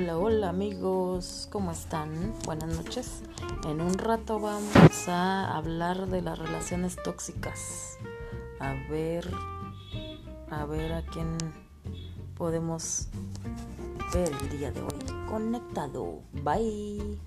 Hola, hola amigos, ¿cómo están? Buenas noches. En un rato vamos a hablar de las relaciones tóxicas. A ver, a ver a quién podemos ver el día de hoy. Conectado. Bye.